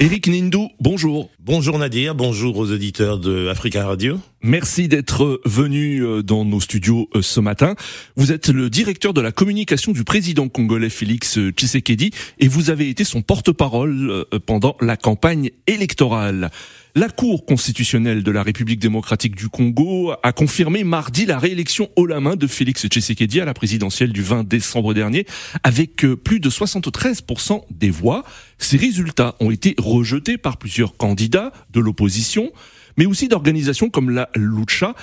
Eric Nindou, bonjour. Bonjour Nadir, bonjour aux auditeurs de Africa Radio. Merci d'être venu euh, dans nos studios euh, ce matin. Vous êtes le directeur de la communication du président congolais Félix Tshisekedi et vous avez été son porte-parole euh, pendant la campagne électorale. La Cour constitutionnelle de la République démocratique du Congo a confirmé mardi la réélection haut la main de Félix Tshisekedi à la présidentielle du 20 décembre dernier avec plus de 73% des voix. Ces résultats ont été rejetés par plusieurs candidats de l'opposition mais aussi d'organisations comme la Lucha.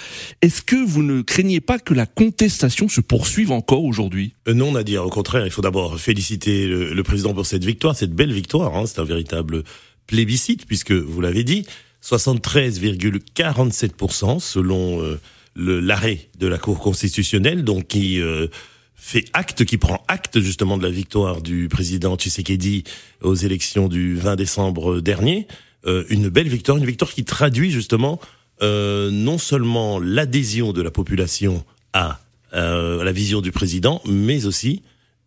Est-ce que vous ne craignez pas que la contestation se poursuive encore aujourd'hui? Euh, Non, Nadir, au contraire, il faut d'abord féliciter le, président pour cette victoire, cette belle victoire. Hein, c'est un véritable plébiscite, puisque vous l'avez dit, 73,47% selon euh, l'arrêt de la Cour constitutionnelle, donc qui euh, fait acte, qui prend acte justement de la victoire du président Tshisekedi aux élections du 20 décembre dernier. Euh, une belle victoire, une victoire qui traduit justement non seulement l'adhésion de la population à, la vision du président, mais aussi,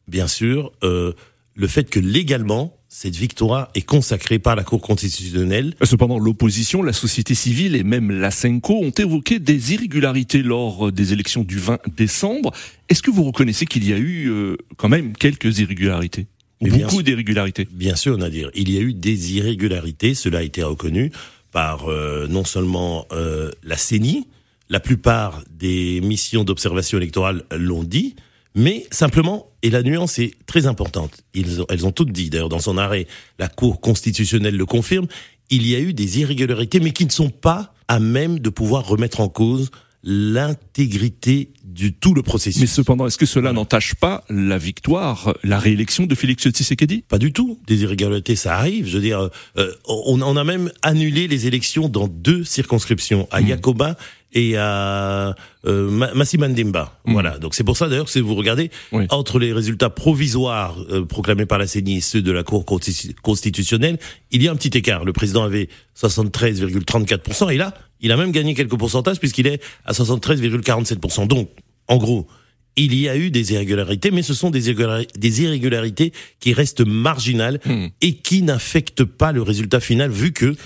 bien sûr, le fait que légalement, cette victoire est consacrée par la Cour constitutionnelle. Cependant, l'opposition, la société civile et même la CENCO ont évoqué des irrégularités lors des élections du 20 décembre. Est-ce que vous reconnaissez qu'il y a eu euh, quand même quelques irrégularités Beaucoup d'irrégularités? Bien sûr, Nadir. Il y a eu des irrégularités, cela a été reconnu par euh, non seulement euh, la CENI, la plupart des missions d'observation électorale l'ont dit, mais simplement, et la nuance est très importante, ils ont, elles ont toutes dit, d'ailleurs dans son arrêt, la Cour constitutionnelle le confirme, il y a eu des irrégularités, mais qui ne sont pas à même de pouvoir remettre en cause l'intégrité du tout le processus. Mais cependant, est-ce que cela n'entache pas la victoire, la réélection de Félix Tshisekedi? Pas du tout. Des irrégularités, ça arrive. Je veux dire, euh, on, on, a même annulé les élections dans deux circonscriptions, à. Yakoba et à euh, Massimandemba. Hmm. Voilà. Donc c'est pour ça d'ailleurs que si vous regardez entre les résultats provisoires euh, proclamés par la CENI et ceux de la Cour constitutionnelle, il y a un petit écart. Le président avait 73,34% et là, il a même gagné quelques pourcentages puisqu'il est à 73,47%. Donc, en gros, il y a eu des irrégularités, mais ce sont des irrégularités, qui restent marginales hmm. et qui n'affectent pas le résultat final, vu que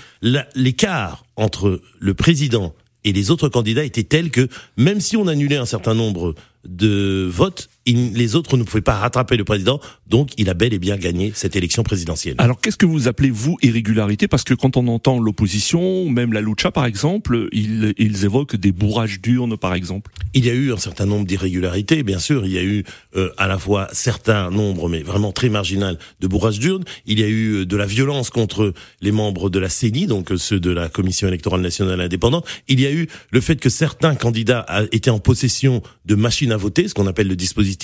l'écart entre le président et les autres candidats étaient tels que même si on annulait un certain nombre de votes, les autres ne pouvaient pas rattraper le président, donc il a bel et bien gagné cette élection présidentielle. Alors qu'est-ce que vous appelez, vous, irrégularité? Parce que quand on entend l'opposition, même la Lucha par exemple, ils, ils évoquent des bourrages d'urnes par exemple. Il y a eu un certain nombre d'irrégularités, bien sûr. Il y a eu euh, à la fois certains nombres, mais vraiment très marginal, de bourrages d'urnes. Il y a eu euh, de la violence contre les membres de la CENI, donc euh, ceux de la Commission électorale nationale indépendante. Il y a eu le fait que certains candidats étaient en possession de machines à voter, ce qu'on appelle le dispositif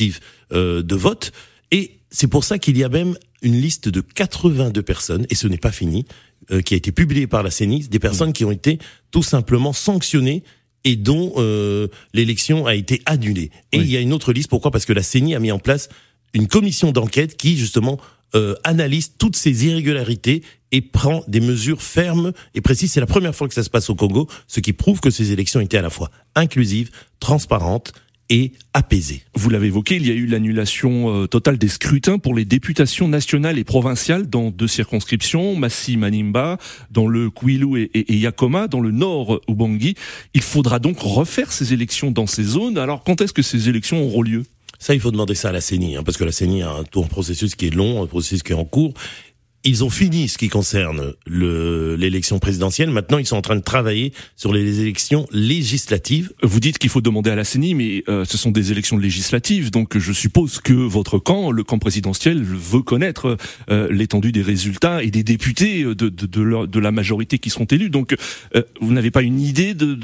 euh, de vote. Et c'est pour ça qu'il y a même une liste de 82 personnes, et ce n'est pas fini, euh, qui a été publiée par la CENI, des personnes qui ont été tout simplement sanctionnées et dont euh, l'élection a été annulée. Et il y a une autre liste, pourquoi? Parce que la CENI a mis en place une commission d'enquête qui, justement, analyse toutes ces irrégularités et prend des mesures fermes et précises. C'est la première fois que ça se passe au Congo, ce qui prouve que ces élections étaient à la fois inclusives, transparentes et apaisé. Vous l'avez évoqué, il y a eu l'annulation euh, totale des scrutins pour les députations nationales et provinciales dans deux circonscriptions, Massi Manimba, dans le Kwilu et, et, Yakoma, dans le nord Ubangi. Il faudra donc refaire ces élections dans ces zones. Alors quand est-ce que ces élections auront lieu? Ça, il faut demander ça à la CENI, hein, parce que la CENI a un, un processus qui est long, un processus qui est en cours, ils ont fini ce qui concerne l'élection présidentielle. Maintenant, ils sont en train de travailler sur les élections législatives. Vous dites qu'il faut demander à la CENI, mais euh, ce sont des élections législatives, donc je suppose que votre camp, le camp présidentiel, veut connaître euh, l'étendue des résultats et des députés de, de, de, de, la majorité qui seront élus. Donc, euh, vous n'avez pas une idée de,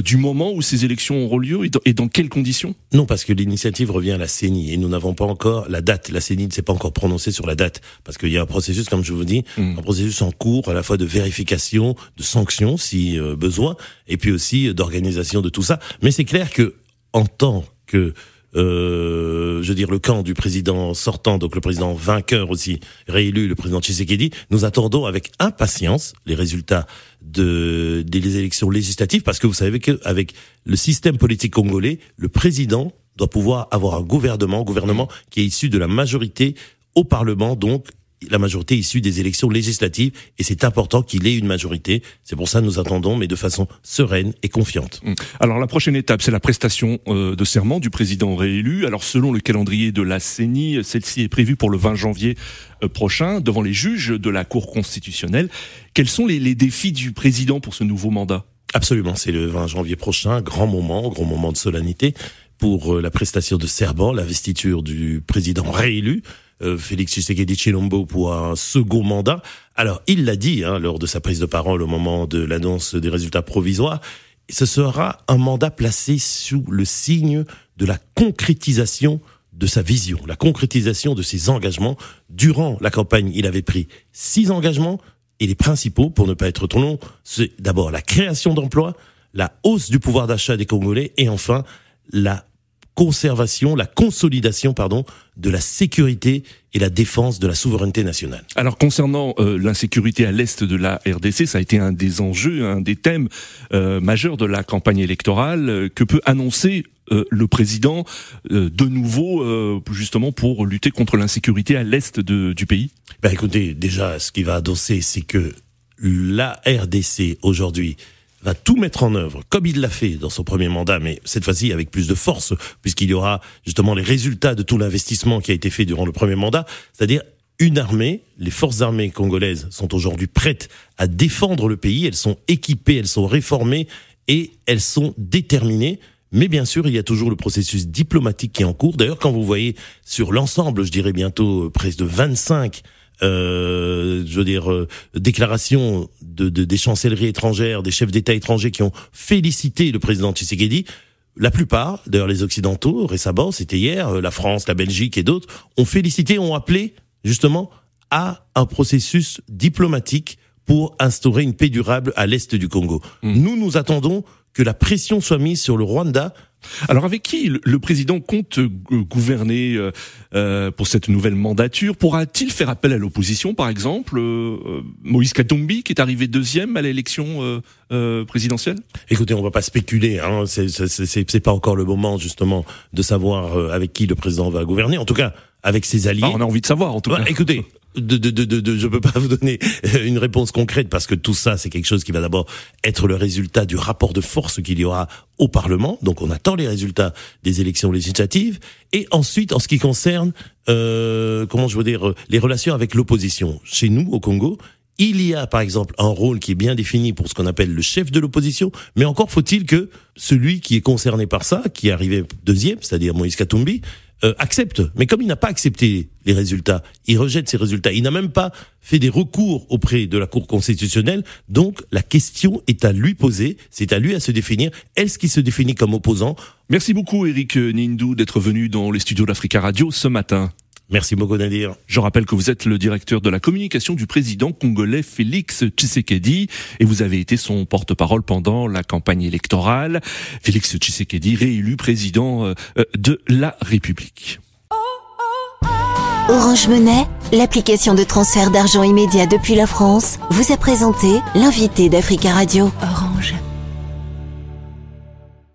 du moment où ces élections auront lieu et dans, et dans quelles conditions? Non, parce que l'initiative revient à la CENI et nous n'avons pas encore la date. La CENI ne s'est pas encore prononcée sur la date parce qu'il y a un processus comme je vous dis, mm. un processus en cours à la fois de vérification, de sanctions si euh, besoin, et puis aussi d'organisation de tout ça. Mais c'est clair que en tant que euh, je veux dire, le camp du président sortant, donc le président vainqueur aussi, réélu, le président Tshisekedi, nous attendons avec impatience les résultats de, des élections législatives, parce que vous savez qu'avec le système politique congolais, le président doit pouvoir avoir un gouvernement, un gouvernement qui est issu de la majorité au Parlement, donc la majorité issue des élections législatives et c'est important qu'il ait une majorité. C'est pour ça que nous attendons, mais de façon sereine et confiante. Hum. Alors la prochaine étape, c'est la prestation euh, de serment du président réélu. Alors selon le calendrier de la CENI, celle-ci est prévue pour le 20 janvier euh, prochain devant les juges de la Cour constitutionnelle. Quels sont les, les défis du président pour ce nouveau mandat? Absolument, c'est le 20 janvier prochain, grand moment, grand moment de solennité pour euh, la prestation de serment, l'investiture du président réélu. Euh, Félix Tshisekedi Chilombo pour un second mandat. Alors, il l'a dit hein, lors de sa prise de parole au moment de l'annonce des résultats provisoires, ce sera un mandat placé sous le signe de la concrétisation de sa vision, la concrétisation de ses engagements. Durant la campagne, il avait pris six engagements et les principaux, pour ne pas être trop long, c'est d'abord la création d'emplois, la hausse du pouvoir d'achat des Congolais et enfin la conservation, la consolidation, pardon, de la sécurité et la défense de la souveraineté nationale. Alors concernant euh, l'insécurité à l'est de la RDC, ça a été un des enjeux, un des thèmes euh, majeurs de la campagne électorale euh, que peut annoncer le président de nouveau justement pour lutter contre l'insécurité à l'est du pays? Ben écoutez, déjà ce qui va adosser, c'est que la RDC aujourd'hui va tout mettre en œuvre, comme il l'a fait dans son premier mandat, mais cette fois-ci avec plus de force, puisqu'il y aura justement les résultats de tout l'investissement qui a été fait durant le premier mandat, c'est-à-dire une armée, les forces armées congolaises sont aujourd'hui prêtes à défendre le pays, elles sont équipées, elles sont réformées et elles sont déterminées. Mais bien sûr, il y a toujours le processus diplomatique qui est en cours. D'ailleurs, quand vous voyez sur l'ensemble, je dirais bientôt presque de 25 euh, je veux dire, euh, déclaration de, de, des chancelleries étrangères, des chefs d'État étrangers qui ont félicité le président Tshisekedi. La plupart, d'ailleurs les Occidentaux, récemment, c'était hier, euh, la France, la Belgique et d'autres, ont félicité, ont appelé justement à un processus diplomatique pour instaurer une paix durable à l'est du Congo. Mmh. Nous, nous attendons que la pression soit mise sur le Rwanda alors avec qui le président compte euh, gouverner euh, euh, pour cette nouvelle mandature? Pourra-t-il faire appel à l'opposition, par exemple? Moïse Katumbi, qui est arrivé deuxième à l'élection présidentielle? Écoutez, on va pas spéculer. Hein, c'est pas encore le moment justement de savoir avec qui le président va gouverner. En tout cas, avec ses alliés. Ah, on a envie de savoir, en tout cas. écoutez, de, de, de, de, je peux pas vous donner une réponse concrète parce que tout ça, c'est quelque chose qui va d'abord être le résultat du rapport de force qu'il y aura au Parlement. Donc, on attend les résultats des élections législatives. Et ensuite, en ce qui concerne, euh, comment je veux dire, les relations avec l'opposition. Chez nous, au Congo, il y a par exemple un rôle qui est bien défini pour ce qu'on appelle le chef de l'opposition, mais encore faut-il que celui qui est concerné par ça, qui est arrivé deuxième, c'est-à-dire Moïse Katumbi, euh, accepte. Mais comme il n'a pas accepté les résultats, il rejette ces résultats. Il n'a même pas fait des recours auprès de la Cour constitutionnelle. Donc la question est à lui poser, c'est à lui à se définir. Est-ce qu'il se définit comme opposant? Merci beaucoup Eric Nindou d'être venu dans les studios d'Africa Radio ce matin. Merci beaucoup Nadir. Je rappelle que vous êtes le directeur de la communication du président congolais Félix Tshisekedi et vous avez été son porte-parole pendant la campagne électorale. Félix Tshisekedi réélu président euh, de la République. Orange Monnaie, l'application de transfert d'argent immédiat depuis la France, vous a présenté l'invité d'Africa Radio. Orange.